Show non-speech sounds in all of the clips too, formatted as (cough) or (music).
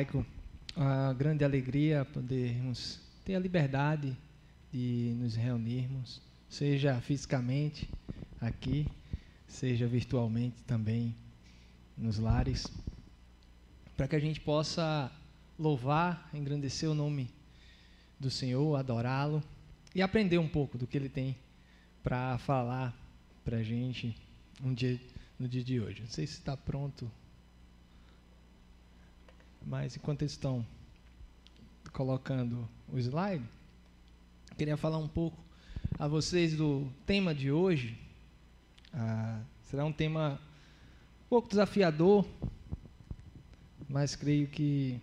Mosaico, a grande alegria podermos ter a liberdade de nos reunirmos, seja fisicamente aqui, seja virtualmente também nos lares, para que a gente possa louvar, engrandecer o nome do Senhor, adorá-lo e aprender um pouco do que ele tem para falar para a gente um dia, no dia de hoje. Não sei se está pronto, mas enquanto eles estão colocando o slide, queria falar um pouco a vocês do tema de hoje. Ah, será um tema um pouco desafiador, mas creio que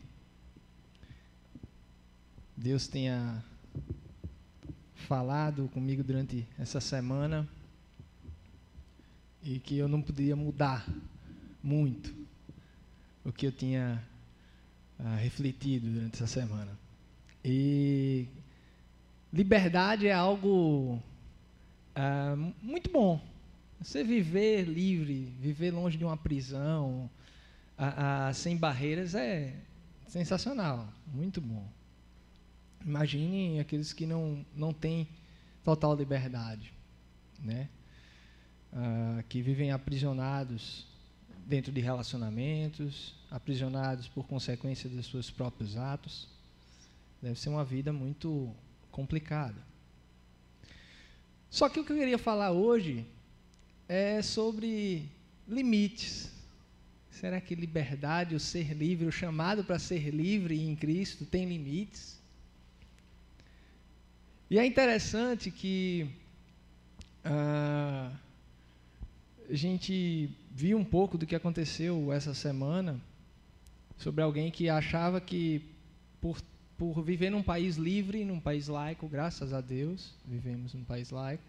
Deus tenha falado comigo durante essa semana e que eu não podia mudar muito o que eu tinha ah, refletido durante essa semana. E liberdade é algo ah, muito bom. Você viver livre, viver longe de uma prisão, sem barreiras, é sensacional, muito bom. Imaginem aqueles que não, não têm total liberdade, né? Ah, que vivem aprisionados dentro de relacionamentos, aprisionados por consequência dos seus próprios atos. Deve ser uma vida muito complicada. Só que o que eu queria falar hoje é sobre limites. Será que liberdade, o ser livre, o chamado para ser livre em Cristo tem limites? E é interessante que ah, a gente viu um pouco do que aconteceu essa semana sobre alguém que achava que por, por viver num país livre, num país laico, graças a Deus, vivemos num país laico,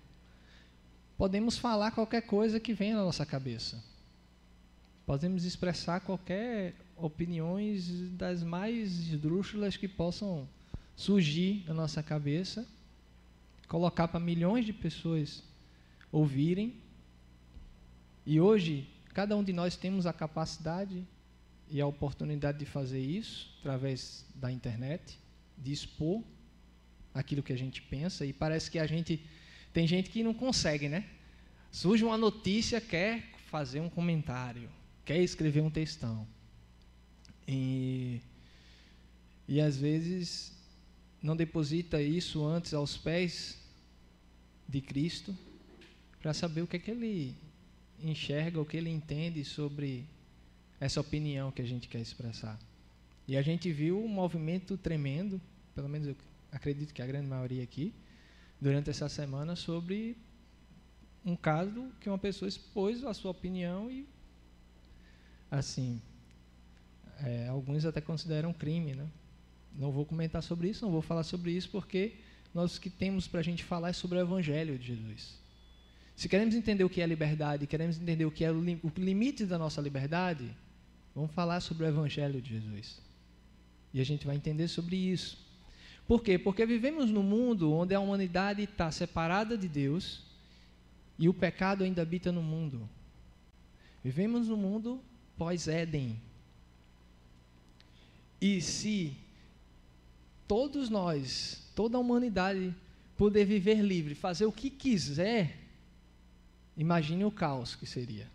podemos falar qualquer coisa que venha na nossa cabeça. Podemos expressar qualquer opiniões das mais esdrúxulas que possam surgir na nossa cabeça colocar para milhões de pessoas ouvirem. E hoje, cada um de nós temos a capacidade e a oportunidade de fazer isso através da internet, de expor aquilo que a gente pensa. E parece que a gente. Tem gente que não consegue, né? Surge uma notícia, quer fazer um comentário, quer escrever um textão. E, e às vezes não deposita isso antes aos pés de Cristo, para saber o que é que ele enxerga, o que ele entende sobre essa opinião que a gente quer expressar. E a gente viu um movimento tremendo, pelo menos eu acredito que a grande maioria aqui, durante essa semana, sobre um caso que uma pessoa expôs a sua opinião e, assim, é, alguns até consideram crime, né? Não vou comentar sobre isso, não vou falar sobre isso porque nós que temos para a gente falar é sobre o Evangelho de Jesus. Se queremos entender o que é liberdade, queremos entender o que é o limite da nossa liberdade, vamos falar sobre o Evangelho de Jesus. E a gente vai entender sobre isso. Por quê? Porque vivemos num mundo onde a humanidade está separada de Deus e o pecado ainda habita no mundo. Vivemos num mundo pós-Éden. E se todos nós toda a humanidade poder viver livre, fazer o que quiser, imagine o caos que seria.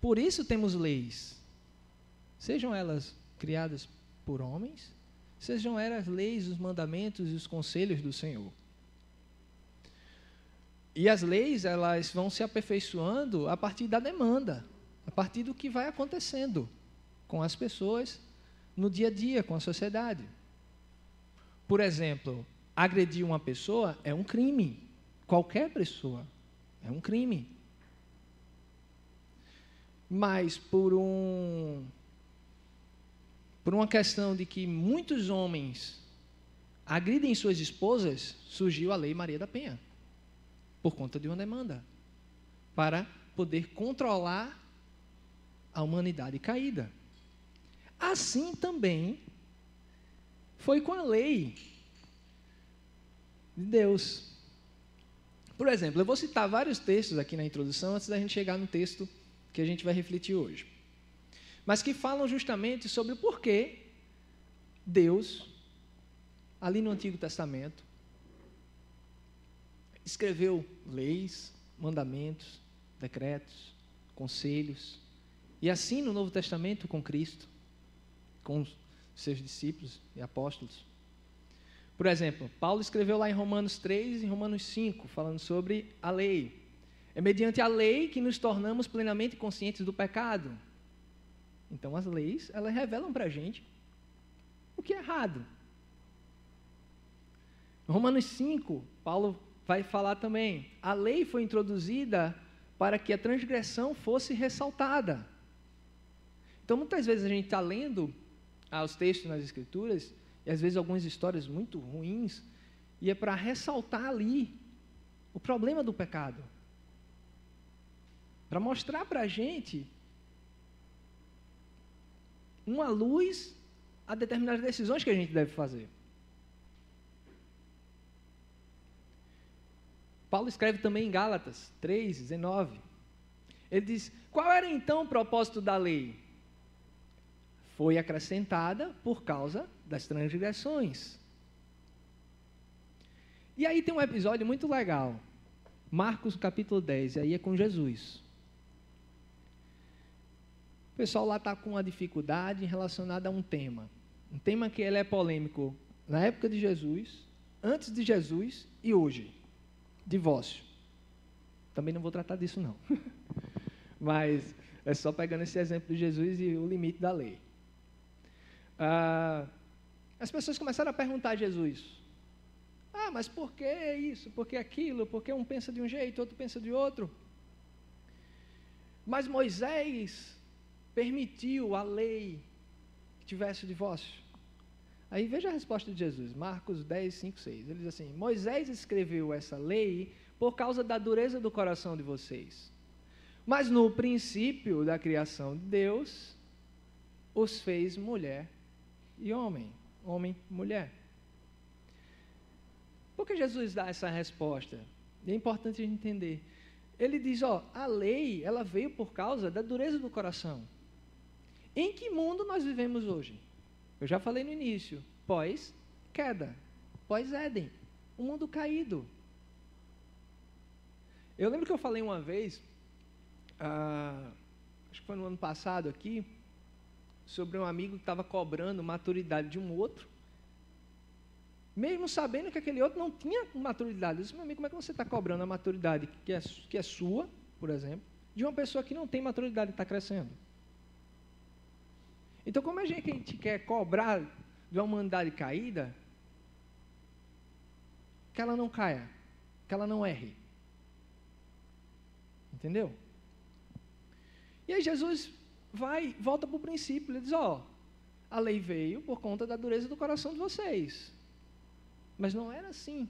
Por isso temos leis, sejam elas criadas por homens, sejam elas leis, os mandamentos e os conselhos do Senhor. E as leis, elas vão se aperfeiçoando a partir da demanda, a partir do que vai acontecendo com as pessoas no dia a dia, com a sociedade. Por exemplo, agredir uma pessoa é um crime. Qualquer pessoa é um crime. Mas por um por uma questão de que muitos homens agridem suas esposas, surgiu a lei Maria da Penha. Por conta de uma demanda para poder controlar a humanidade caída. Assim também foi com a lei de Deus. Por exemplo, eu vou citar vários textos aqui na introdução antes da gente chegar no texto que a gente vai refletir hoje. mas que falam justamente sobre o porquê Deus, ali no Antigo Testamento, escreveu leis, mandamentos, decretos, conselhos, e assim no Novo Testamento com Cristo, com seus discípulos e apóstolos. Por exemplo, Paulo escreveu lá em Romanos 3 e Romanos 5, falando sobre a lei. É mediante a lei que nos tornamos plenamente conscientes do pecado. Então, as leis, elas revelam para a gente o que é errado. Romanos 5, Paulo vai falar também: a lei foi introduzida para que a transgressão fosse ressaltada. Então, muitas vezes a gente está lendo ah, os textos nas Escrituras, e às vezes algumas histórias muito ruins, e é para ressaltar ali o problema do pecado. Para mostrar para a gente uma luz a determinadas decisões que a gente deve fazer. Paulo escreve também em Gálatas 3, 19. Ele diz: Qual era então o propósito da lei? Foi acrescentada por causa das transgressões. E aí tem um episódio muito legal. Marcos capítulo 10, aí é com Jesus. O pessoal lá está com uma dificuldade relacionada a um tema. Um tema que ele é polêmico na época de Jesus, antes de Jesus e hoje. Divórcio. Também não vou tratar disso, não. (laughs) Mas é só pegando esse exemplo de Jesus e o limite da lei. Ah, as pessoas começaram a perguntar a Jesus: Ah, mas por que isso? Por que aquilo? Por que um pensa de um jeito, outro pensa de outro? Mas Moisés permitiu a lei que tivesse o divórcio. Aí veja a resposta de Jesus, Marcos 10, 5, 6. Ele diz assim: Moisés escreveu essa lei por causa da dureza do coração de vocês. Mas no princípio da criação de Deus, os fez mulher e homem, homem e mulher. Por que Jesus dá essa resposta? É importante a gente entender. Ele diz, ó, a lei, ela veio por causa da dureza do coração. Em que mundo nós vivemos hoje? Eu já falei no início, pós-queda, pós-Éden, um mundo caído. Eu lembro que eu falei uma vez, ah, acho que foi no ano passado aqui, sobre um amigo que estava cobrando maturidade de um outro, mesmo sabendo que aquele outro não tinha maturidade. Eu disse, meu amigo, como é que você está cobrando a maturidade que é, que é sua, por exemplo, de uma pessoa que não tem maturidade e está crescendo? Então, como é que a gente quer cobrar de uma humanidade caída, que ela não caia, que ela não erre? Entendeu? E aí Jesus vai, volta para o princípio, ele diz, ó, a lei veio por conta da dureza do coração de vocês. Mas não era assim.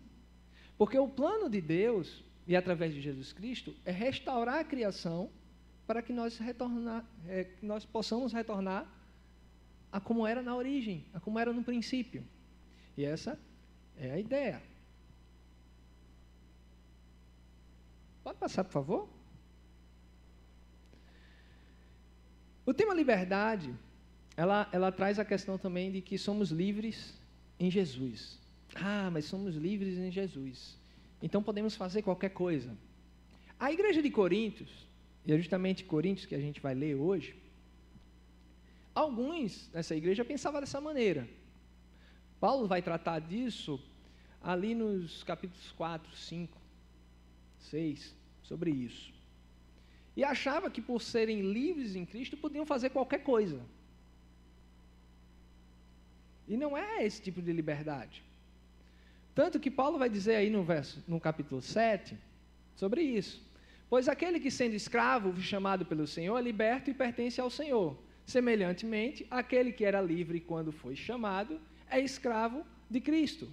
Porque o plano de Deus, e através de Jesus Cristo, é restaurar a criação para que nós, retornar, é, que nós possamos retornar a como era na origem, a como era no princípio. E essa é a ideia. Pode passar, por favor? O tema liberdade, ela, ela traz a questão também de que somos livres em Jesus. Ah, mas somos livres em Jesus. Então podemos fazer qualquer coisa. A igreja de Coríntios, e é justamente Coríntios que a gente vai ler hoje, Alguns nessa igreja pensavam dessa maneira. Paulo vai tratar disso ali nos capítulos 4, 5, 6, sobre isso. E achava que por serem livres em Cristo podiam fazer qualquer coisa. E não é esse tipo de liberdade. Tanto que Paulo vai dizer aí no verso, no capítulo 7, sobre isso. Pois aquele que sendo escravo, chamado pelo Senhor, é liberto e pertence ao Senhor. Semelhantemente, aquele que era livre quando foi chamado é escravo de Cristo.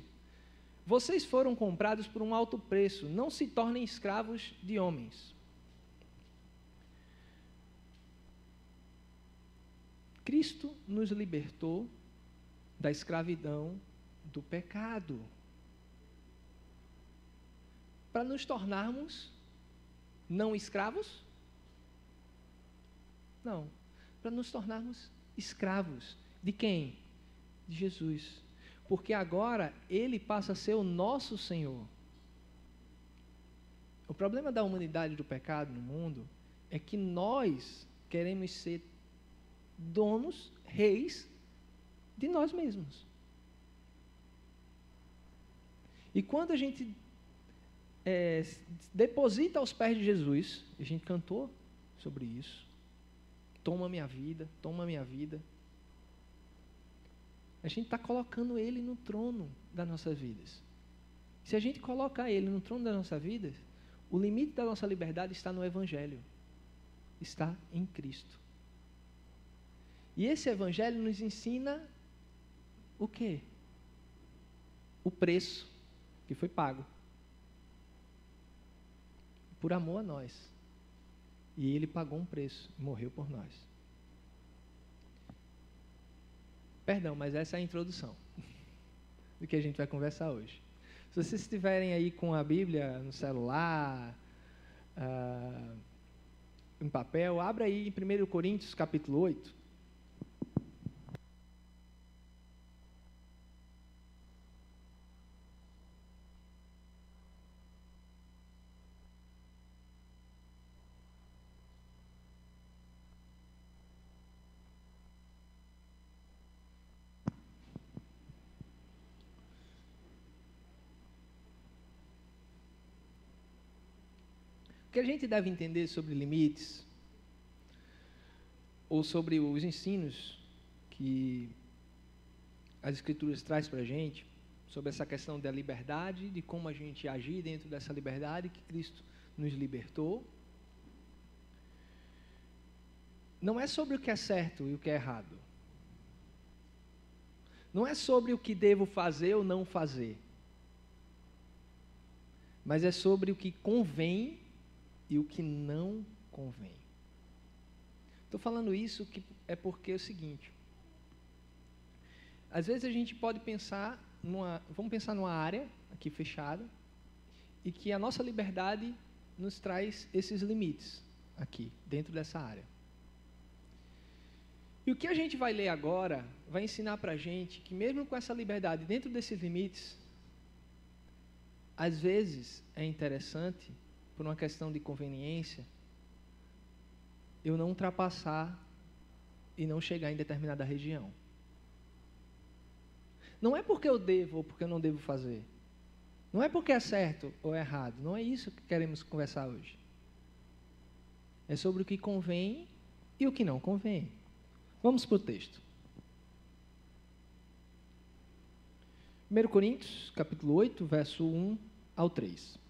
Vocês foram comprados por um alto preço, não se tornem escravos de homens. Cristo nos libertou da escravidão do pecado, para nos tornarmos não escravos? Não, para nos tornarmos escravos. De quem? De Jesus. Porque agora ele passa a ser o nosso Senhor. O problema da humanidade do pecado no mundo é que nós queremos ser donos, reis de nós mesmos. E quando a gente é, deposita aos pés de Jesus, a gente cantou sobre isso. Toma minha vida, toma minha vida. A gente está colocando Ele no trono das nossas vidas. Se a gente colocar Ele no trono das nossas vidas, o limite da nossa liberdade está no Evangelho, está em Cristo. E esse Evangelho nos ensina o quê? O preço que foi pago por amor a nós. E ele pagou um preço, morreu por nós. Perdão, mas essa é a introdução (laughs) do que a gente vai conversar hoje. Se vocês estiverem aí com a Bíblia no celular, uh, em papel, abra aí em 1 Coríntios capítulo 8. A gente deve entender sobre limites, ou sobre os ensinos que as Escrituras traz para a gente, sobre essa questão da liberdade, de como a gente agir dentro dessa liberdade que Cristo nos libertou. Não é sobre o que é certo e o que é errado. Não é sobre o que devo fazer ou não fazer. Mas é sobre o que convém e o que não convém. Estou falando isso que é porque é o seguinte. Às vezes a gente pode pensar numa, vamos pensar numa área aqui fechada e que a nossa liberdade nos traz esses limites aqui dentro dessa área. E o que a gente vai ler agora vai ensinar para a gente que mesmo com essa liberdade dentro desses limites, às vezes é interessante por uma questão de conveniência, eu não ultrapassar e não chegar em determinada região. Não é porque eu devo ou porque eu não devo fazer. Não é porque é certo ou é errado. Não é isso que queremos conversar hoje. É sobre o que convém e o que não convém. Vamos para o texto. 1 Coríntios, capítulo 8, verso 1 ao 3.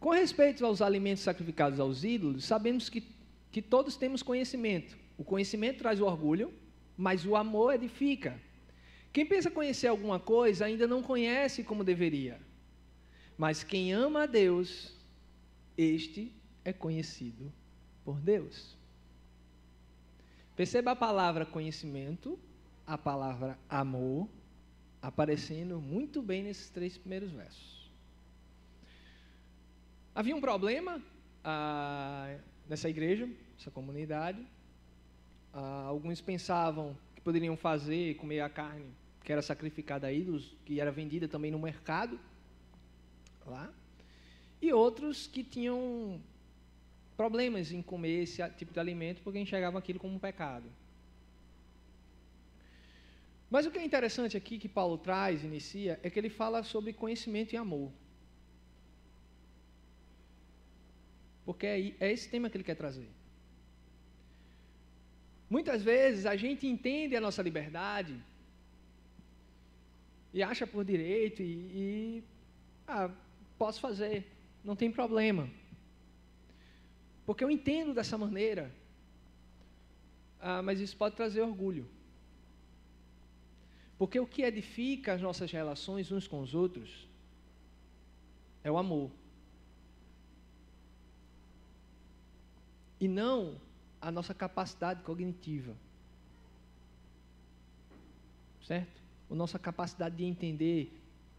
Com respeito aos alimentos sacrificados aos ídolos, sabemos que, que todos temos conhecimento. O conhecimento traz o orgulho, mas o amor edifica. Quem pensa conhecer alguma coisa ainda não conhece como deveria. Mas quem ama a Deus, este é conhecido por Deus. Perceba a palavra conhecimento, a palavra amor, aparecendo muito bem nesses três primeiros versos. Havia um problema ah, nessa igreja, nessa comunidade. Ah, alguns pensavam que poderiam fazer, comer a carne que era sacrificada a ídolos, que era vendida também no mercado, lá. E outros que tinham problemas em comer esse tipo de alimento porque enxergavam aquilo como um pecado. Mas o que é interessante aqui que Paulo traz, inicia, é que ele fala sobre conhecimento e amor. Porque é, é esse tema que ele quer trazer. Muitas vezes a gente entende a nossa liberdade e acha por direito e, e ah, posso fazer, não tem problema. Porque eu entendo dessa maneira, ah, mas isso pode trazer orgulho. Porque o que edifica as nossas relações uns com os outros é o amor. E não a nossa capacidade cognitiva. Certo? A nossa capacidade de entender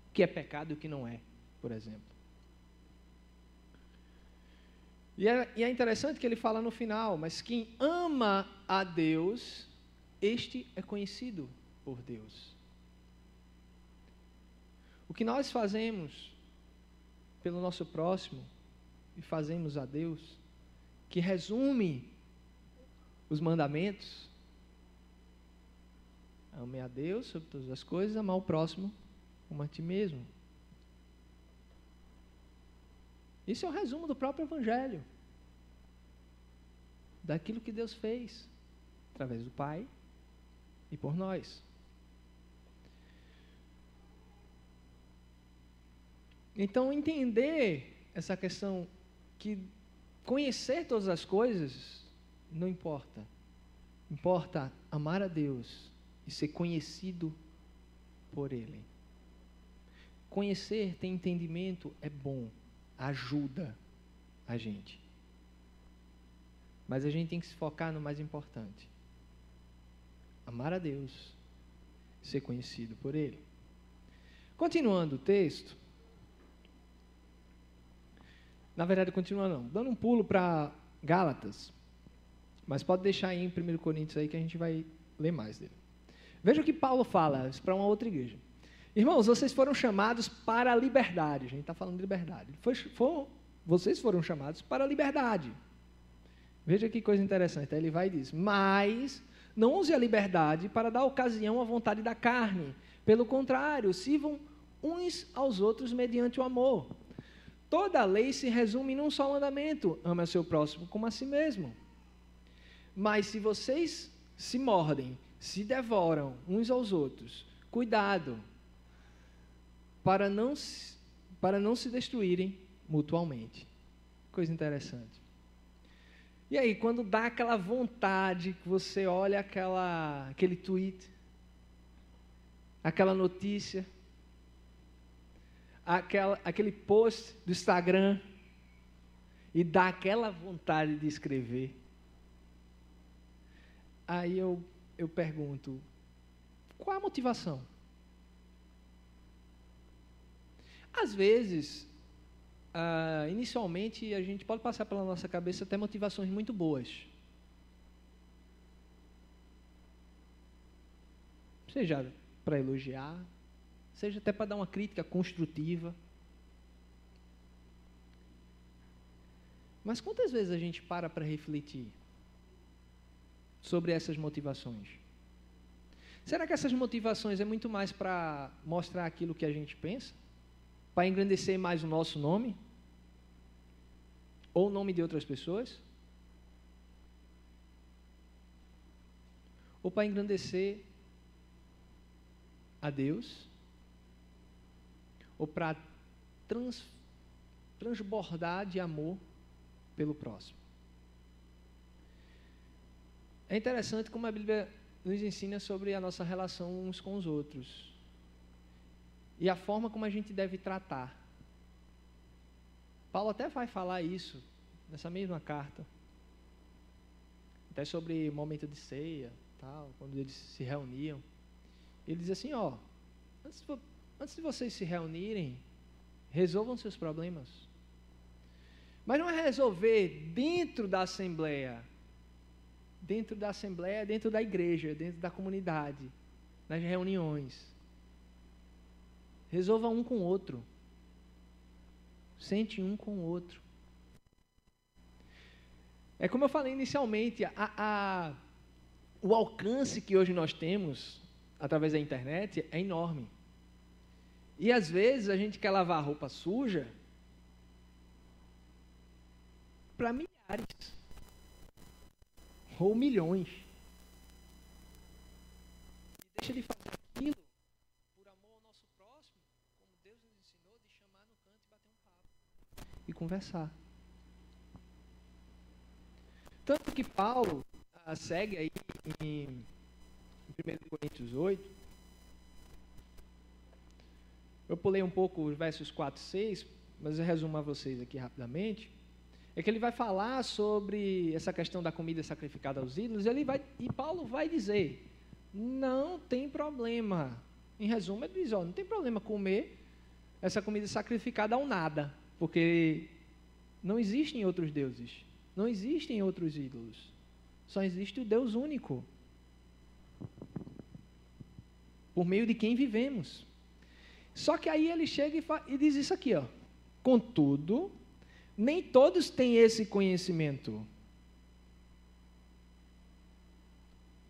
o que é pecado e o que não é, por exemplo. E é, e é interessante que ele fala no final: Mas quem ama a Deus, este é conhecido por Deus. O que nós fazemos pelo nosso próximo e fazemos a Deus, que resume os mandamentos, ame a Deus sobre todas as coisas, amar o próximo como a ti mesmo. Isso é o resumo do próprio Evangelho. Daquilo que Deus fez através do Pai e por nós. Então, entender essa questão que conhecer todas as coisas não importa. Importa amar a Deus e ser conhecido por Ele. Conhecer, ter entendimento é bom, ajuda a gente. Mas a gente tem que se focar no mais importante: amar a Deus, ser conhecido por Ele. Continuando o texto, na verdade, continua não. Dando um pulo para Gálatas. Mas pode deixar aí em 1 Coríntios aí que a gente vai ler mais dele. Veja o que Paulo fala para uma outra igreja. Irmãos, vocês foram chamados para a liberdade. A gente está falando de liberdade. Foi, foi, vocês foram chamados para a liberdade. Veja que coisa interessante. Aí ele vai e diz: Mas não use a liberdade para dar ocasião à vontade da carne. Pelo contrário, sirvam uns aos outros mediante o amor. Toda a lei se resume num só mandamento: ame o seu próximo como a si mesmo. Mas se vocês se mordem, se devoram uns aos outros, cuidado, para não, para não se destruírem mutualmente. Coisa interessante. E aí, quando dá aquela vontade, que você olha aquela, aquele tweet, aquela notícia, aquela, aquele post do Instagram e dá aquela vontade de escrever. Aí eu, eu pergunto: qual a motivação? Às vezes, ah, inicialmente, a gente pode passar pela nossa cabeça até motivações muito boas. Seja para elogiar, seja até para dar uma crítica construtiva. Mas quantas vezes a gente para para refletir sobre essas motivações? Será que essas motivações é muito mais para mostrar aquilo que a gente pensa? Para engrandecer mais o nosso nome? Ou o nome de outras pessoas? Ou para engrandecer a Deus? Ou para trans, transbordar de amor pelo próximo. É interessante como a Bíblia nos ensina sobre a nossa relação uns com os outros e a forma como a gente deve tratar. Paulo até vai falar isso nessa mesma carta, até sobre momento de ceia, tal, quando eles se reuniam. Ele diz assim, ó, antes Antes de vocês se reunirem, resolvam seus problemas. Mas não é resolver dentro da assembleia, dentro da assembleia, dentro da igreja, dentro da comunidade, nas reuniões. Resolva um com o outro. Sente um com o outro. É como eu falei inicialmente, a, a, o alcance que hoje nós temos através da internet é enorme. E às vezes a gente quer lavar roupa suja para milhares ou milhões. E deixa de fazer aquilo por amor ao nosso próximo, como Deus nos ensinou, de chamar no canto e bater um papo e conversar. Tanto que Paulo ah, segue aí em 1 Coríntios 8, eu pulei um pouco os versos 4 e 6, mas eu resumo a vocês aqui rapidamente. É que ele vai falar sobre essa questão da comida sacrificada aos ídolos, ele vai, e Paulo vai dizer: não tem problema. Em resumo, ele diz: ó, não tem problema comer essa comida sacrificada ao nada, porque Não existem outros deuses. Não existem outros ídolos. Só existe o Deus único. Por meio de quem vivemos. Só que aí ele chega e, e diz isso aqui, ó. Contudo, nem todos têm esse conhecimento.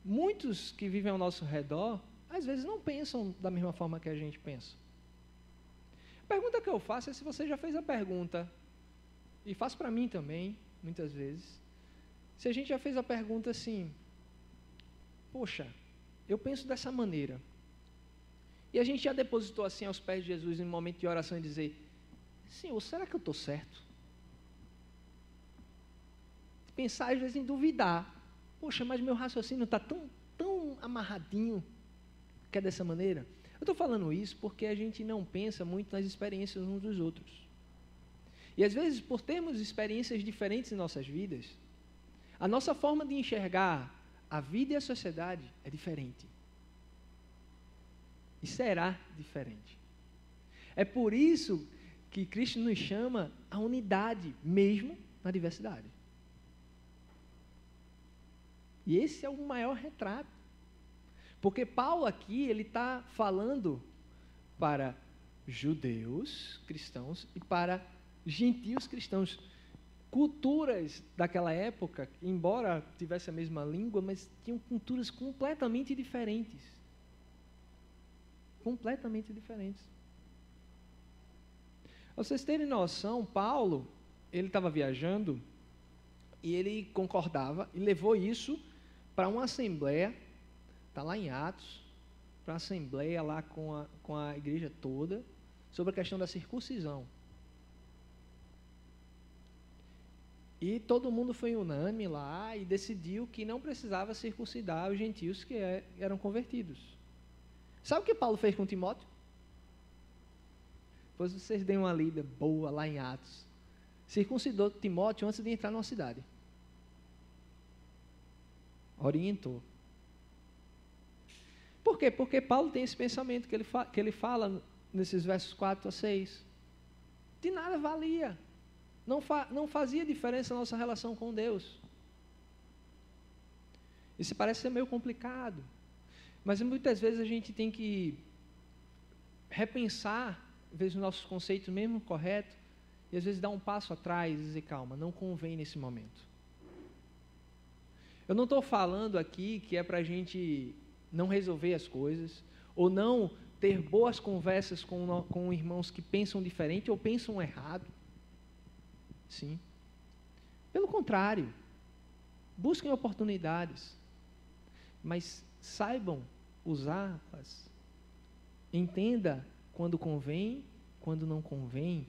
Muitos que vivem ao nosso redor, às vezes não pensam da mesma forma que a gente pensa. A pergunta que eu faço é se você já fez a pergunta, e faço para mim também, muitas vezes, se a gente já fez a pergunta assim, poxa, eu penso dessa maneira, e a gente já depositou assim aos pés de Jesus em um momento de oração e dizer, Senhor, será que eu estou certo? Pensar às vezes em duvidar. Poxa, mas meu raciocínio está tão, tão amarradinho que é dessa maneira. Eu estou falando isso porque a gente não pensa muito nas experiências uns dos outros. E às vezes, por termos experiências diferentes em nossas vidas, a nossa forma de enxergar a vida e a sociedade é diferente. E será diferente. É por isso que Cristo nos chama a unidade, mesmo na diversidade. E esse é o maior retrato. Porque Paulo aqui, ele está falando para judeus cristãos e para gentios cristãos. Culturas daquela época, embora tivesse a mesma língua, mas tinham culturas completamente diferentes. Completamente diferentes. Pra vocês terem noção, Paulo, ele estava viajando e ele concordava e levou isso para uma assembleia, está lá em Atos, para uma assembleia lá com a, com a igreja toda, sobre a questão da circuncisão. E todo mundo foi unânime lá e decidiu que não precisava circuncidar os gentios que é, eram convertidos. Sabe o que Paulo fez com Timóteo? Depois vocês deem uma lida boa lá em Atos. Circuncidou Timóteo antes de entrar na cidade orientou. Por quê? Porque Paulo tem esse pensamento que ele, que ele fala nesses versos 4 a 6. De nada valia. Não, fa não fazia diferença a nossa relação com Deus. Isso parece ser meio complicado. Mas muitas vezes a gente tem que repensar, às vezes, os nossos conceitos mesmo corretos, e às vezes dar um passo atrás e dizer, calma, não convém nesse momento. Eu não estou falando aqui que é para a gente não resolver as coisas, ou não ter boas conversas com, com irmãos que pensam diferente ou pensam errado. Sim. Pelo contrário, busquem oportunidades, mas saibam usá-las. Entenda quando convém, quando não convém.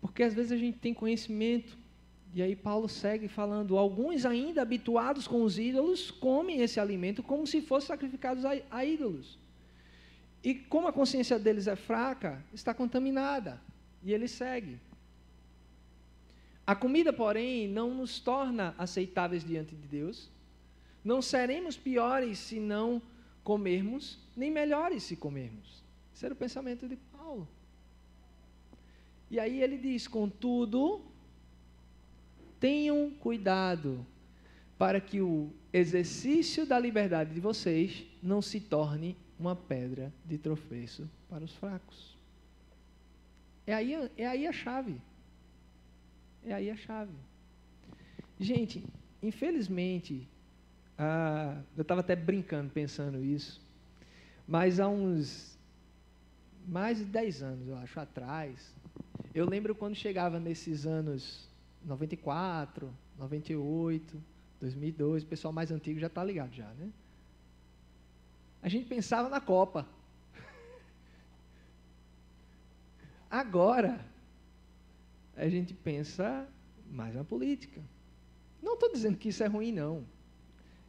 Porque às vezes a gente tem conhecimento, e aí Paulo segue falando: alguns ainda habituados com os ídolos comem esse alimento como se fossem sacrificados a, a ídolos. E como a consciência deles é fraca, está contaminada. E ele segue. A comida, porém, não nos torna aceitáveis diante de Deus. Não seremos piores se não comermos, nem melhores se comermos. Esse era o pensamento de Paulo. E aí ele diz: contudo, tenham cuidado para que o exercício da liberdade de vocês não se torne uma pedra de tropeço para os fracos. É aí, é aí a chave. É aí a chave. Gente, infelizmente, ah, eu estava até brincando pensando isso, mas há uns mais de 10 anos, eu acho, atrás, eu lembro quando chegava nesses anos 94, 98, 2002, o pessoal mais antigo já está ligado já, né? A gente pensava na Copa. (laughs) Agora, a gente pensa mais na política. Não estou dizendo que isso é ruim, não.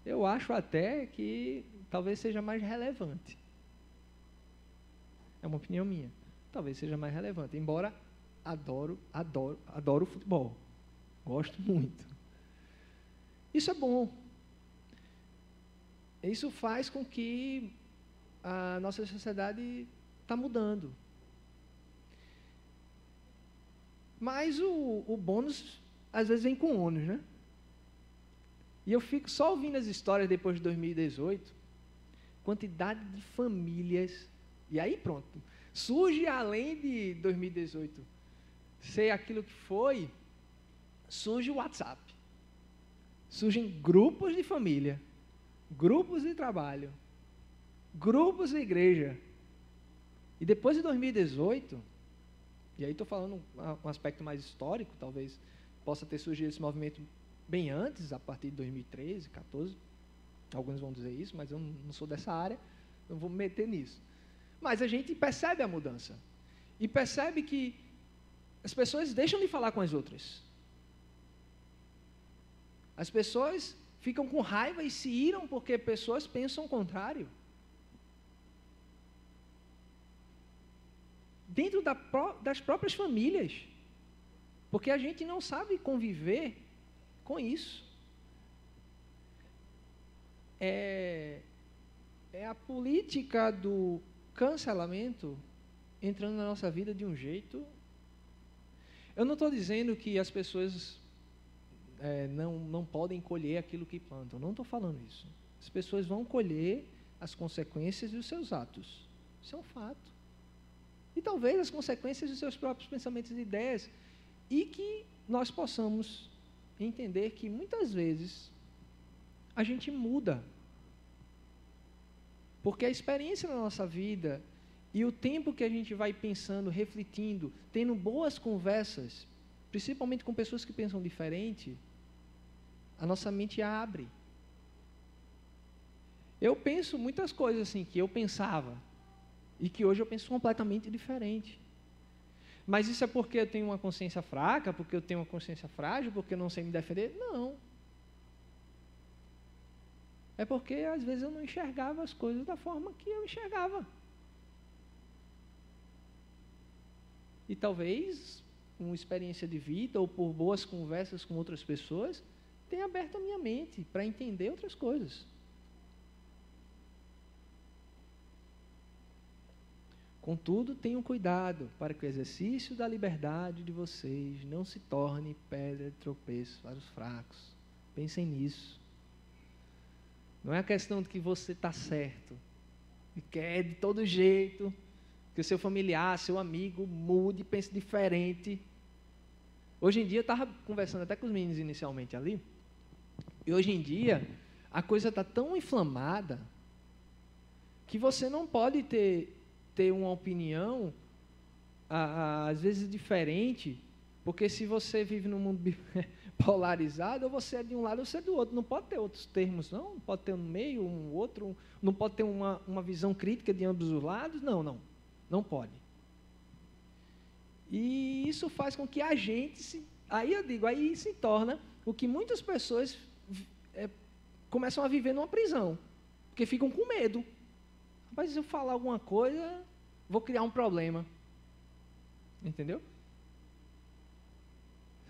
Eu acho até que talvez seja mais relevante. É uma opinião minha. Talvez seja mais relevante. Embora adoro, adoro, adoro futebol. Gosto muito. Isso é bom. Isso faz com que a nossa sociedade está mudando. Mas o, o bônus, às vezes, vem com ônus, né? E eu fico só ouvindo as histórias depois de 2018, quantidade de famílias, e aí pronto, surge além de 2018 ser aquilo que foi, surge o WhatsApp. Surgem grupos de família, grupos de trabalho, grupos de igreja. E depois de 2018, e aí estou falando um aspecto mais histórico, talvez possa ter surgido esse movimento bem antes, a partir de 2013, 14. Alguns vão dizer isso, mas eu não sou dessa área, não vou me meter nisso. Mas a gente percebe a mudança. E percebe que as pessoas deixam de falar com as outras. As pessoas ficam com raiva e se iram porque pessoas pensam o contrário. Dentro da, das próprias famílias. Porque a gente não sabe conviver com isso. É, é a política do cancelamento entrando na nossa vida de um jeito. Eu não estou dizendo que as pessoas é, não, não podem colher aquilo que plantam. Não estou falando isso. As pessoas vão colher as consequências dos seus atos. Isso é um fato. E talvez as consequências dos seus próprios pensamentos e ideias. E que nós possamos entender que muitas vezes a gente muda. Porque a experiência na nossa vida e o tempo que a gente vai pensando, refletindo, tendo boas conversas, principalmente com pessoas que pensam diferente, a nossa mente abre. Eu penso muitas coisas assim que eu pensava e que hoje eu penso completamente diferente. Mas isso é porque eu tenho uma consciência fraca, porque eu tenho uma consciência frágil, porque eu não sei me defender? Não. É porque às vezes eu não enxergava as coisas da forma que eu enxergava. E talvez uma experiência de vida ou por boas conversas com outras pessoas tenha aberto a minha mente para entender outras coisas. Contudo, tenham cuidado para que o exercício da liberdade de vocês não se torne pedra de tropeço para os fracos. Pensem nisso. Não é a questão de que você está certo e quer de todo jeito que o seu familiar, seu amigo mude, pense diferente. Hoje em dia, eu estava conversando até com os meninos inicialmente ali, e hoje em dia, a coisa está tão inflamada que você não pode ter ter uma opinião, às vezes diferente, porque se você vive num mundo (laughs) polarizado, ou você é de um lado ou você é do outro. Não pode ter outros termos, não. Não pode ter um meio, um outro. Não pode ter uma, uma visão crítica de ambos os lados. Não, não. Não pode. E isso faz com que a gente se. Aí eu digo, aí se torna o que muitas pessoas é, começam a viver numa prisão. Porque ficam com medo. Mas se eu falar alguma coisa, vou criar um problema. Entendeu?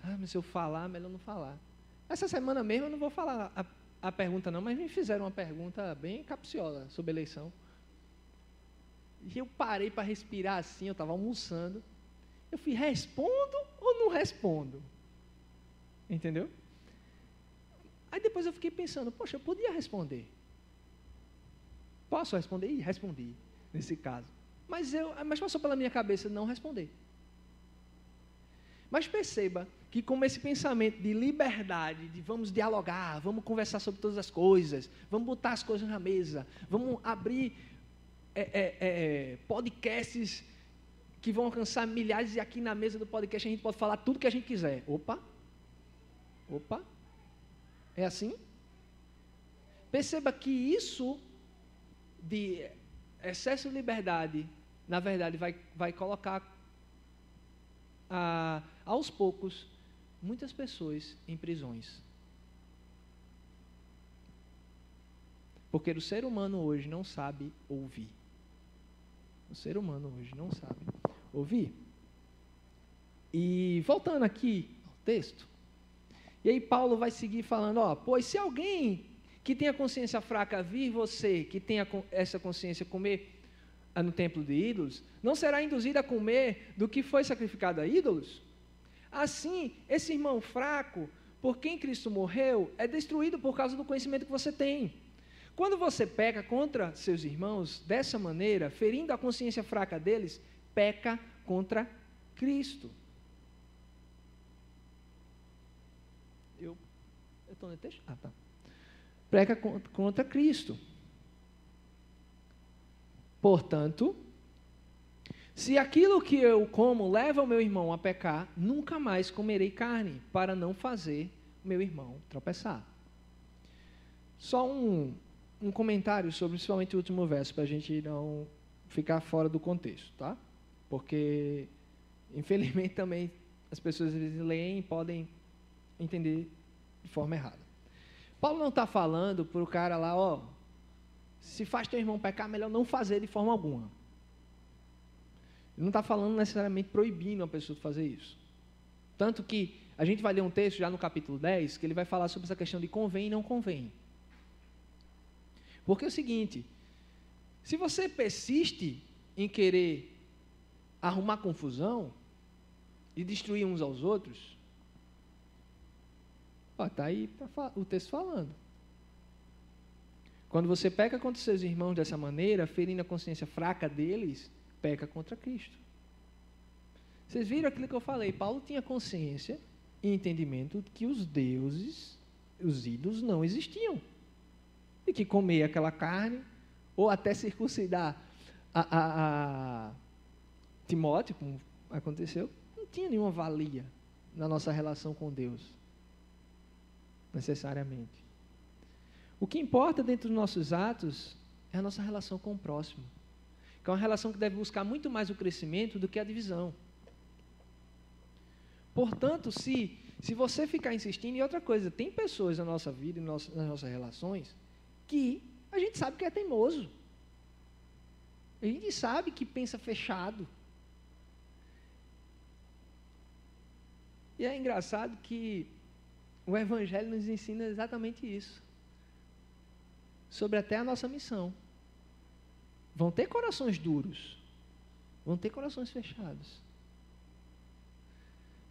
Ah, mas se eu falar, melhor não falar. Essa semana mesmo eu não vou falar a, a pergunta não, mas me fizeram uma pergunta bem capciosa sobre eleição. E eu parei para respirar assim, eu estava almoçando. Eu fui, respondo ou não respondo? Entendeu? Aí depois eu fiquei pensando, poxa, eu podia responder. Posso responder? E respondi, nesse caso. Mas, eu, mas passou pela minha cabeça não responder. Mas perceba que como esse pensamento de liberdade, de vamos dialogar, vamos conversar sobre todas as coisas, vamos botar as coisas na mesa, vamos abrir é, é, é, podcasts que vão alcançar milhares e aqui na mesa do podcast a gente pode falar tudo que a gente quiser. Opa, opa, é assim? Perceba que isso de excesso de liberdade, na verdade, vai, vai colocar ah, aos poucos muitas pessoas em prisões. Porque o ser humano hoje não sabe ouvir. O ser humano hoje não sabe ouvir. E voltando aqui ao texto, e aí Paulo vai seguir falando, ó, pois se alguém que tem a consciência fraca vir você, que tem essa consciência comer no templo de ídolos, não será induzido a comer do que foi sacrificado a ídolos? Assim, esse irmão fraco, por quem Cristo morreu, é destruído por causa do conhecimento que você tem. Quando você peca contra seus irmãos dessa maneira, ferindo a consciência fraca deles, peca contra Cristo. Eu estou no texto? Ah, tá. Peca contra Cristo. Portanto, se aquilo que eu como leva o meu irmão a pecar, nunca mais comerei carne, para não fazer meu irmão tropeçar. Só um, um comentário sobre principalmente o último verso, para a gente não ficar fora do contexto, tá? Porque, infelizmente, também as pessoas às vezes leem e podem entender de forma errada. Paulo não está falando para o cara lá, ó, se faz teu irmão pecar, melhor não fazer de forma alguma. Ele não está falando necessariamente proibindo a pessoa de fazer isso. Tanto que a gente vai ler um texto já no capítulo 10 que ele vai falar sobre essa questão de convém e não convém. Porque é o seguinte: se você persiste em querer arrumar confusão e destruir uns aos outros, está aí o texto falando. Quando você peca contra seus irmãos dessa maneira, ferindo a consciência fraca deles, peca contra Cristo. Vocês viram aquilo que eu falei? Paulo tinha consciência e entendimento que os deuses, os ídolos, não existiam. E que comer aquela carne, ou até circuncidar a, a, a Timóteo, como aconteceu, não tinha nenhuma valia na nossa relação com Deus, necessariamente. O que importa dentro dos nossos atos é a nossa relação com o próximo, que é uma relação que deve buscar muito mais o crescimento do que a divisão. Portanto, se, se você ficar insistindo, e outra coisa, tem pessoas na nossa vida nas nossas relações que a gente sabe que é teimoso. A gente sabe que pensa fechado. E é engraçado que o Evangelho nos ensina exatamente isso sobre até a nossa missão. Vão ter corações duros, vão ter corações fechados.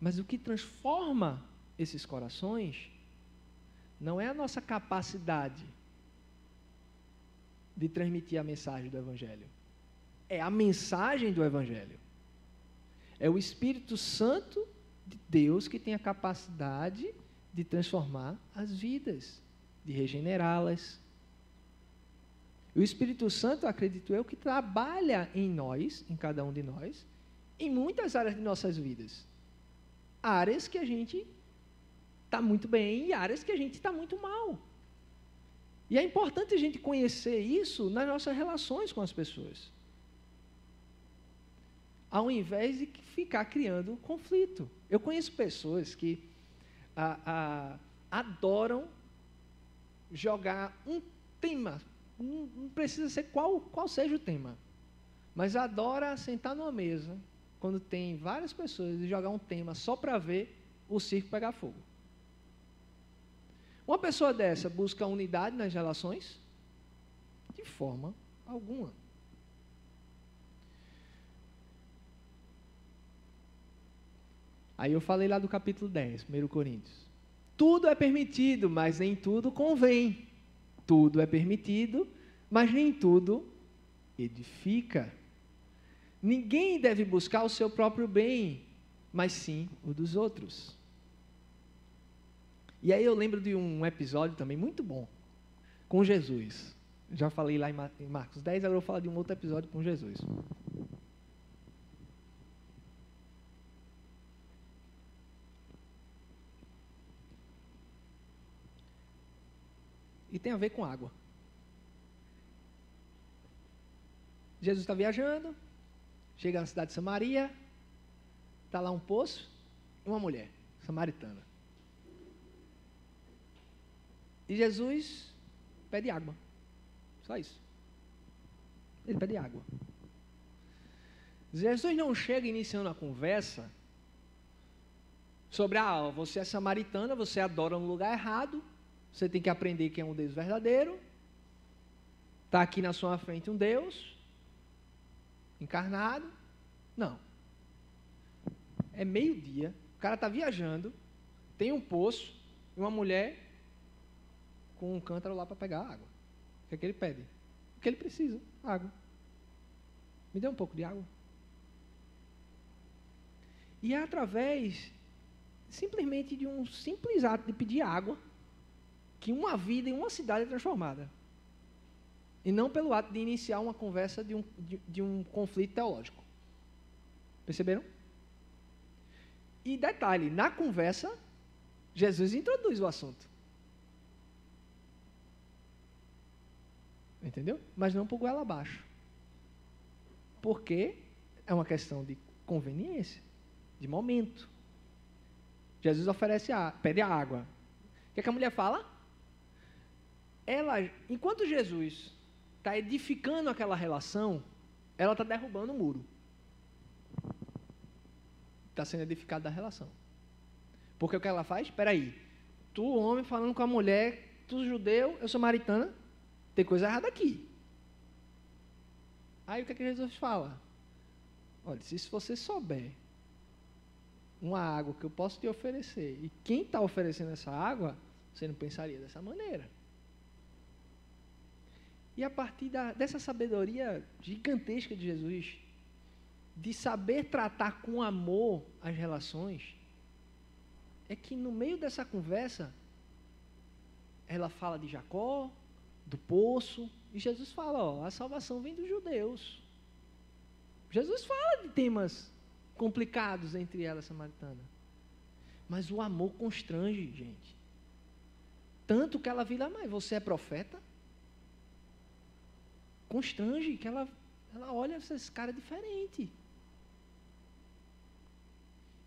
Mas o que transforma esses corações não é a nossa capacidade de transmitir a mensagem do Evangelho, é a mensagem do Evangelho. É o Espírito Santo de Deus que tem a capacidade de transformar as vidas, de regenerá-las, o Espírito Santo, acredito eu, que trabalha em nós, em cada um de nós, em muitas áreas de nossas vidas. Áreas que a gente está muito bem e áreas que a gente está muito mal. E é importante a gente conhecer isso nas nossas relações com as pessoas. Ao invés de ficar criando conflito. Eu conheço pessoas que a, a, adoram jogar um tema não, precisa ser qual, qual seja o tema, mas adora sentar numa mesa, quando tem várias pessoas, e jogar um tema só para ver o circo pegar fogo. Uma pessoa dessa busca unidade nas relações? De forma alguma. Aí eu falei lá do capítulo 10, 1 Coríntios. Tudo é permitido, mas nem tudo convém. Tudo é permitido, mas nem tudo edifica. Ninguém deve buscar o seu próprio bem, mas sim o dos outros. E aí eu lembro de um episódio também muito bom com Jesus. Já falei lá em Marcos 10, agora eu vou falar de um outro episódio com Jesus. E tem a ver com água. Jesus está viajando, chega na cidade de Samaria, está lá um poço e uma mulher, samaritana. E Jesus pede água. Só isso. Ele pede água. Jesus não chega iniciando a conversa sobre, ah, você é samaritana, você adora no lugar errado, você tem que aprender quem é um Deus verdadeiro. Está aqui na sua frente um Deus encarnado. Não. É meio-dia, cara está viajando, tem um poço e uma mulher com um cântaro lá para pegar água. O que é que ele pede? O que ele precisa? Água. Me dê um pouco de água. E é através simplesmente de um simples ato de pedir água que uma vida em uma cidade é transformada. E não pelo ato de iniciar uma conversa de um, de, de um conflito teológico. Perceberam? E detalhe, na conversa, Jesus introduz o assunto. Entendeu? Mas não por goela abaixo. Porque é uma questão de conveniência, de momento. Jesus oferece a, pede a água. O que, é que a mulher fala? Ela, enquanto Jesus está edificando aquela relação, ela está derrubando o muro. Está sendo edificada a relação. Porque o que ela faz? Espera aí. Tu, homem, falando com a mulher, tu, judeu, eu sou maritana, tem coisa errada aqui. Aí o que, é que Jesus fala? Olha, se você souber uma água que eu posso te oferecer, e quem está oferecendo essa água, você não pensaria dessa maneira. E a partir da, dessa sabedoria gigantesca de Jesus, de saber tratar com amor as relações, é que no meio dessa conversa, ela fala de Jacó, do poço, e Jesus fala: ó, a salvação vem dos judeus. Jesus fala de temas complicados entre ela e a samaritana. Mas o amor constrange, gente. Tanto que ela vira, mas você é profeta? Constrange, que ela, ela olha esse cara diferente.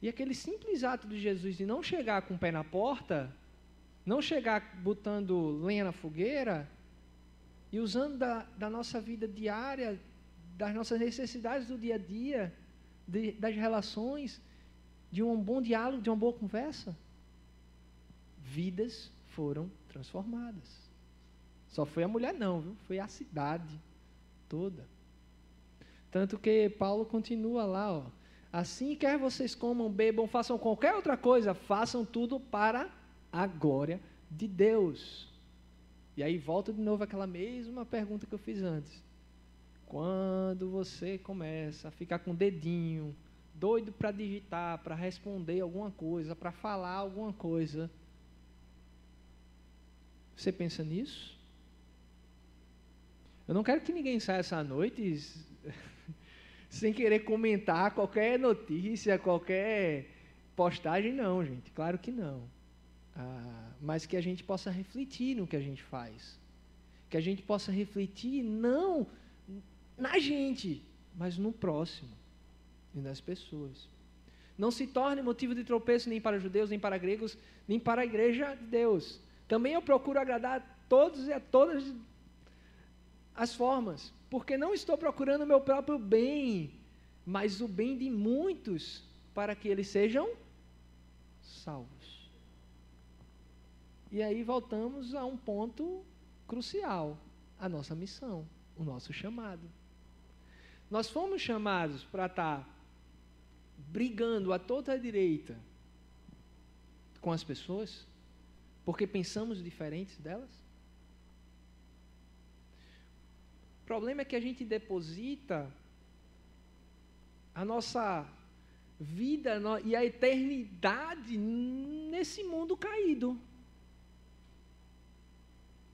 E aquele simples ato de Jesus de não chegar com o pé na porta, não chegar botando lenha na fogueira, e usando da, da nossa vida diária, das nossas necessidades do dia a dia, de, das relações, de um bom diálogo, de uma boa conversa, vidas foram transformadas. Só foi a mulher, não, viu? foi a cidade toda. Tanto que Paulo continua lá, ó. Assim, quer vocês comam, bebam, façam qualquer outra coisa, façam tudo para a glória de Deus. E aí volta de novo aquela mesma pergunta que eu fiz antes. Quando você começa a ficar com o dedinho, doido para digitar, para responder alguma coisa, para falar alguma coisa, você pensa nisso? Eu não quero que ninguém saia essa noite (laughs) sem querer comentar qualquer notícia, qualquer postagem, não, gente. Claro que não. Ah, mas que a gente possa refletir no que a gente faz. Que a gente possa refletir não na gente, mas no próximo e nas pessoas. Não se torne motivo de tropeço nem para judeus, nem para gregos, nem para a igreja de Deus. Também eu procuro agradar a todos e a todas as formas, porque não estou procurando o meu próprio bem, mas o bem de muitos, para que eles sejam salvos. E aí voltamos a um ponto crucial: a nossa missão, o nosso chamado. Nós fomos chamados para estar brigando a toda a direita com as pessoas, porque pensamos diferentes delas? O problema é que a gente deposita a nossa vida e a eternidade nesse mundo caído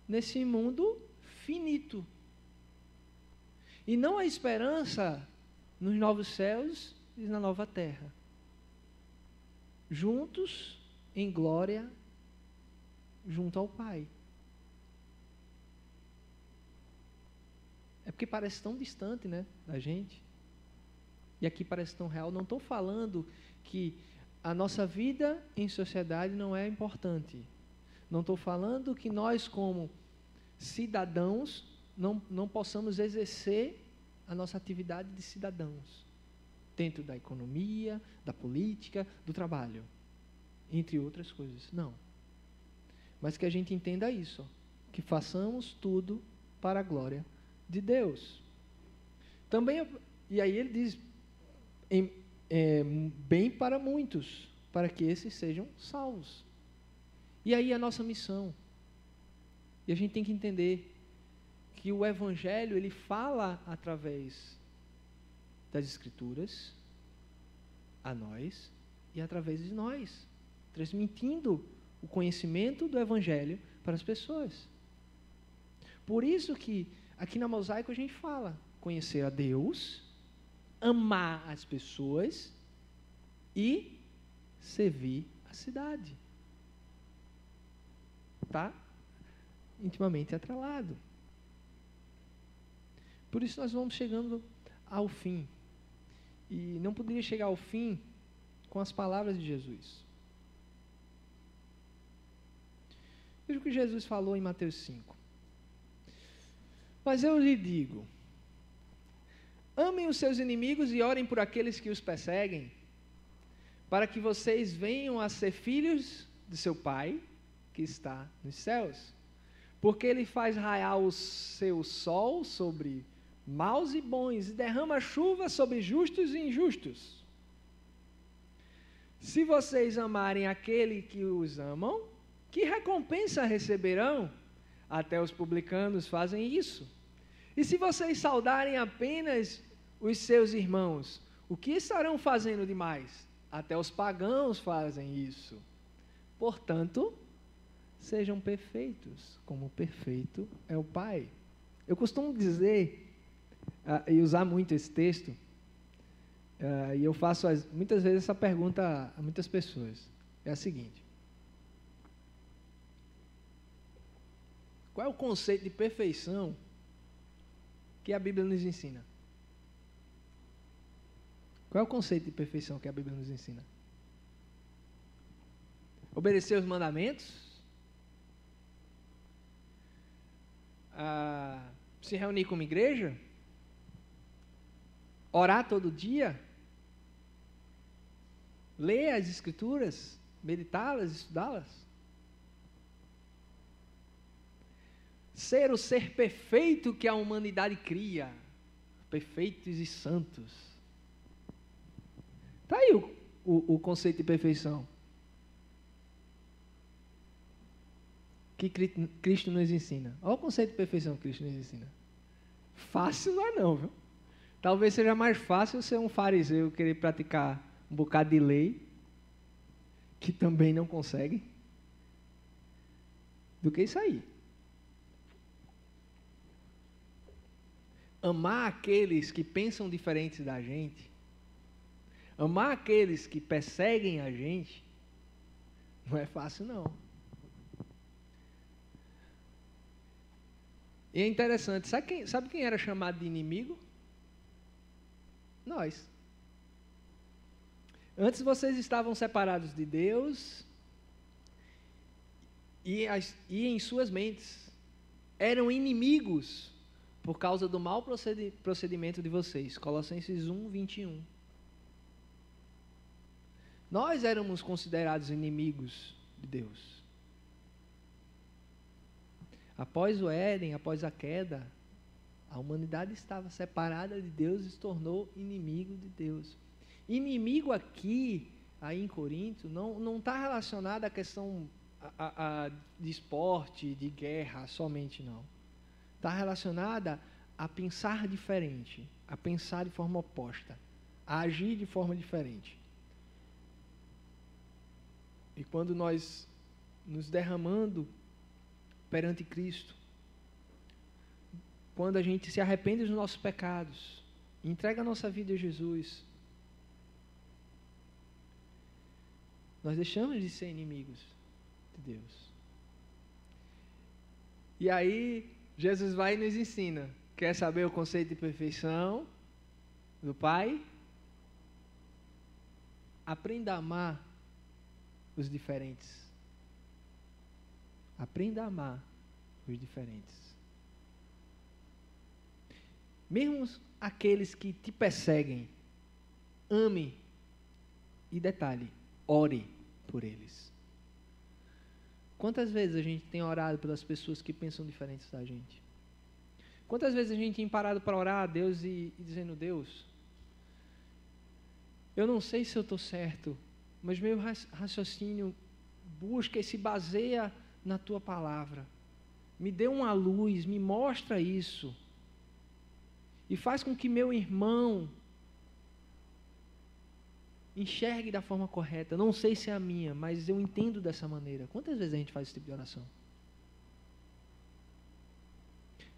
nesse mundo finito. E não há esperança nos novos céus e na nova terra. Juntos em glória, junto ao Pai. Porque parece tão distante, né, da gente. E aqui parece tão real. Não estou falando que a nossa vida em sociedade não é importante. Não estou falando que nós, como cidadãos, não, não possamos exercer a nossa atividade de cidadãos dentro da economia, da política, do trabalho, entre outras coisas. Não. Mas que a gente entenda isso, que façamos tudo para a glória de Deus. Também, e aí ele diz, em, é, bem para muitos, para que esses sejam salvos. E aí a nossa missão. E a gente tem que entender que o evangelho ele fala através das escrituras a nós e através de nós, transmitindo o conhecimento do evangelho para as pessoas. Por isso que aqui na Mosaico a gente fala conhecer a Deus, amar as pessoas e servir a cidade. Tá intimamente atrelado. Por isso nós vamos chegando ao fim. E não poderia chegar ao fim com as palavras de Jesus. Veja o que Jesus falou em Mateus 5. Mas eu lhe digo: amem os seus inimigos e orem por aqueles que os perseguem, para que vocês venham a ser filhos de seu Pai que está nos céus. Porque ele faz raiar o seu sol sobre maus e bons, e derrama chuva sobre justos e injustos. Se vocês amarem aquele que os amam, que recompensa receberão? Até os publicanos fazem isso. E se vocês saudarem apenas os seus irmãos, o que estarão fazendo demais? Até os pagãos fazem isso. Portanto, sejam perfeitos, como perfeito é o Pai. Eu costumo dizer uh, e usar muito esse texto, uh, e eu faço as, muitas vezes essa pergunta a muitas pessoas. É a seguinte: Qual é o conceito de perfeição que a Bíblia nos ensina? Qual é o conceito de perfeição que a Bíblia nos ensina? Obedecer os mandamentos? Ah, se reunir como igreja? Orar todo dia? Ler as Escrituras? Meditá-las, estudá-las? Ser o ser perfeito que a humanidade cria, perfeitos e santos. Está aí o, o, o conceito de perfeição. que Cristo nos ensina. Olha o conceito de perfeição que Cristo nos ensina. Fácil não é não, viu? Talvez seja mais fácil ser um fariseu querer praticar um bocado de lei, que também não consegue, do que isso aí. Amar aqueles que pensam diferentes da gente, amar aqueles que perseguem a gente, não é fácil não. E é interessante, sabe quem, sabe quem era chamado de inimigo? Nós. Antes vocês estavam separados de Deus e, as, e em suas mentes eram inimigos por causa do mau procedimento de vocês. Colossenses 1, 21. Nós éramos considerados inimigos de Deus. Após o Éden, após a queda, a humanidade estava separada de Deus e se tornou inimigo de Deus. Inimigo aqui, aí em Corinto, não está relacionado à questão a, a, a, de esporte, de guerra somente, não. Está relacionada a pensar diferente, a pensar de forma oposta, a agir de forma diferente. E quando nós nos derramando perante Cristo, quando a gente se arrepende dos nossos pecados, entrega a nossa vida a Jesus, nós deixamos de ser inimigos de Deus. E aí, Jesus vai e nos ensina. Quer saber o conceito de perfeição do Pai? Aprenda a amar os diferentes. Aprenda a amar os diferentes. Mesmo aqueles que te perseguem, ame e detalhe, ore por eles. Quantas vezes a gente tem orado pelas pessoas que pensam diferentes da gente? Quantas vezes a gente tem parado para orar a Deus e, e dizendo, Deus, eu não sei se eu estou certo mas meu raciocínio busca e se baseia na tua palavra. Me dê uma luz, me mostra isso. E faz com que meu irmão enxergue da forma correta. Não sei se é a minha, mas eu entendo dessa maneira. Quantas vezes a gente faz esse tipo de oração?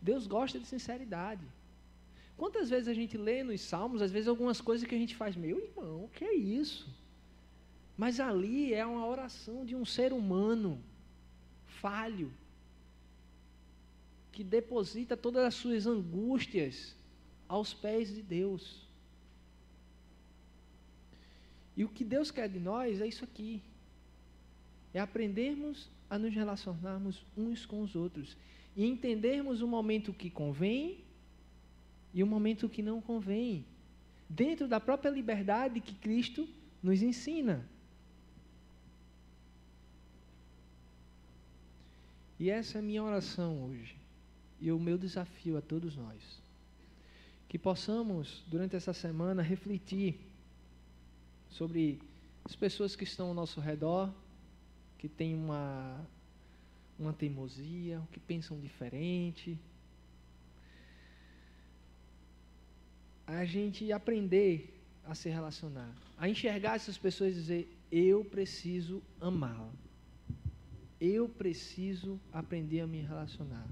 Deus gosta de sinceridade. Quantas vezes a gente lê nos Salmos, às vezes algumas coisas que a gente faz, meu irmão, o que é isso? Mas ali é uma oração de um ser humano falho, que deposita todas as suas angústias aos pés de Deus. E o que Deus quer de nós é isso aqui: é aprendermos a nos relacionarmos uns com os outros e entendermos o momento que convém e o momento que não convém, dentro da própria liberdade que Cristo nos ensina. E essa é a minha oração hoje, e o meu desafio a todos nós. Que possamos, durante essa semana, refletir sobre as pessoas que estão ao nosso redor, que têm uma uma teimosia, que pensam diferente. A gente aprender a se relacionar, a enxergar essas pessoas e dizer: eu preciso amá-la. Eu preciso aprender a me relacionar.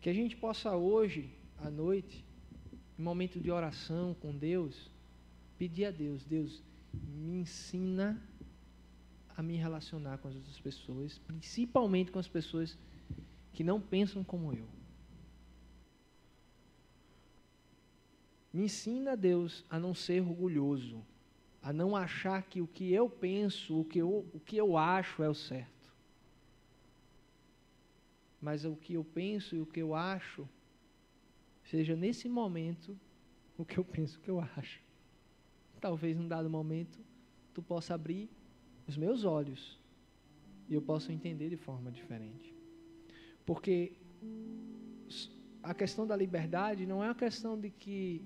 Que a gente possa hoje, à noite, em momento de oração com Deus, pedir a Deus: Deus, me ensina a me relacionar com as outras pessoas, principalmente com as pessoas que não pensam como eu. Me ensina, Deus, a não ser orgulhoso, a não achar que o que eu penso, o que eu, o que eu acho é o certo. Mas o que eu penso e o que eu acho, seja nesse momento o que eu penso, o que eu acho. Talvez num dado momento tu possa abrir os meus olhos e eu posso entender de forma diferente. Porque a questão da liberdade não é uma questão de que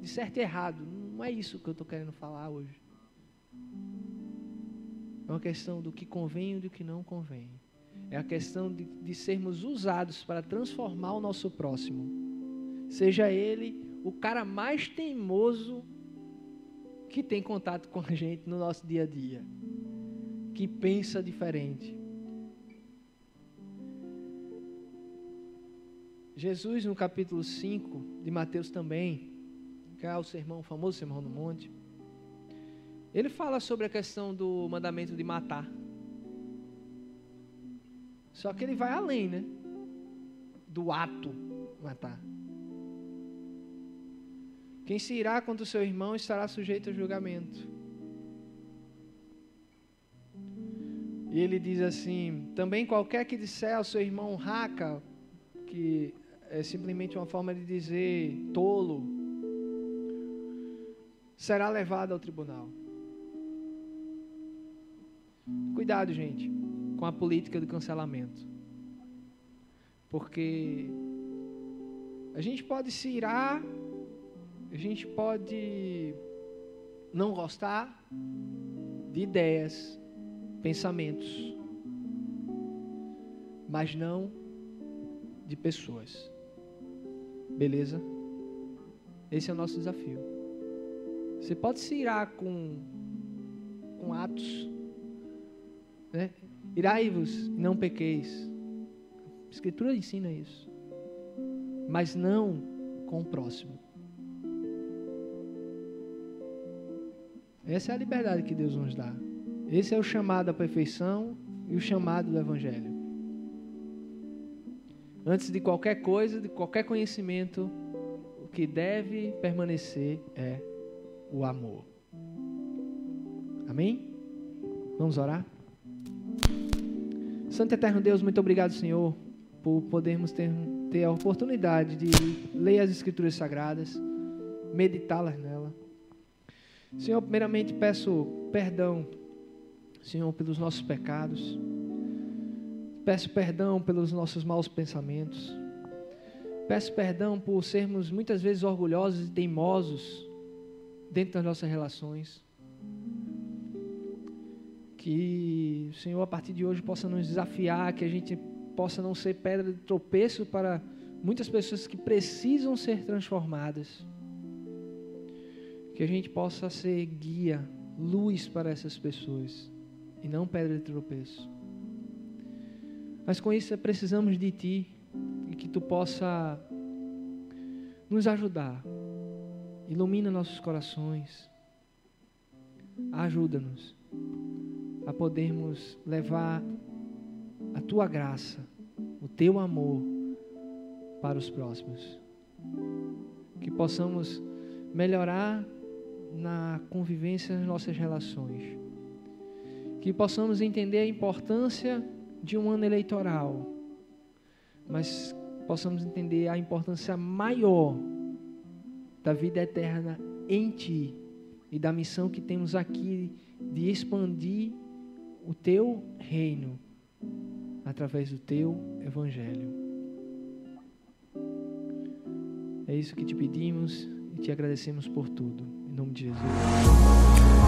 de certo e errado, não é isso que eu estou querendo falar hoje. É uma questão do que convém e do que não convém. É a questão de, de sermos usados para transformar o nosso próximo. Seja ele o cara mais teimoso que tem contato com a gente no nosso dia a dia que pensa diferente. Jesus, no capítulo 5 de Mateus também, que é o sermão, o famoso sermão do monte, ele fala sobre a questão do mandamento de matar. Só que ele vai além, né? Do ato matar. Quem se irá contra o seu irmão estará sujeito a julgamento. E ele diz assim: também qualquer que disser ao seu irmão raca, que é simplesmente uma forma de dizer tolo, será levado ao tribunal. Cuidado, gente, com a política do cancelamento. Porque a gente pode se irar, a gente pode não gostar de ideias, pensamentos, mas não de pessoas. Beleza? Esse é o nosso desafio. Você pode se irar com, com atos, né? Irai-vos não pequeis. A Escritura ensina isso. Mas não com o próximo. Essa é a liberdade que Deus nos dá. Esse é o chamado à perfeição e o chamado do Evangelho. Antes de qualquer coisa, de qualquer conhecimento, o que deve permanecer é o amor. Amém? Vamos orar? Santo Eterno Deus, muito obrigado, Senhor, por podermos ter, ter a oportunidade de ler as Escrituras Sagradas, meditá-las nela. Senhor, primeiramente peço perdão Senhor, pelos nossos pecados. Peço perdão pelos nossos maus pensamentos. Peço perdão por sermos muitas vezes orgulhosos e teimosos dentro das nossas relações. Que o Senhor, a partir de hoje, possa nos desafiar, que a gente possa não ser pedra de tropeço para muitas pessoas que precisam ser transformadas. Que a gente possa ser guia, luz para essas pessoas e não pedra de tropeço. Mas com isso precisamos de Ti e que Tu possa nos ajudar. Ilumina nossos corações. Ajuda-nos a podermos levar a Tua graça, o Teu amor para os próximos. Que possamos melhorar na convivência nas nossas relações. Que possamos entender a importância de um ano eleitoral, mas possamos entender a importância maior da vida eterna em Ti e da missão que temos aqui de expandir o Teu reino através do Teu Evangelho. É isso que te pedimos e te agradecemos por tudo. Nome de Jesus.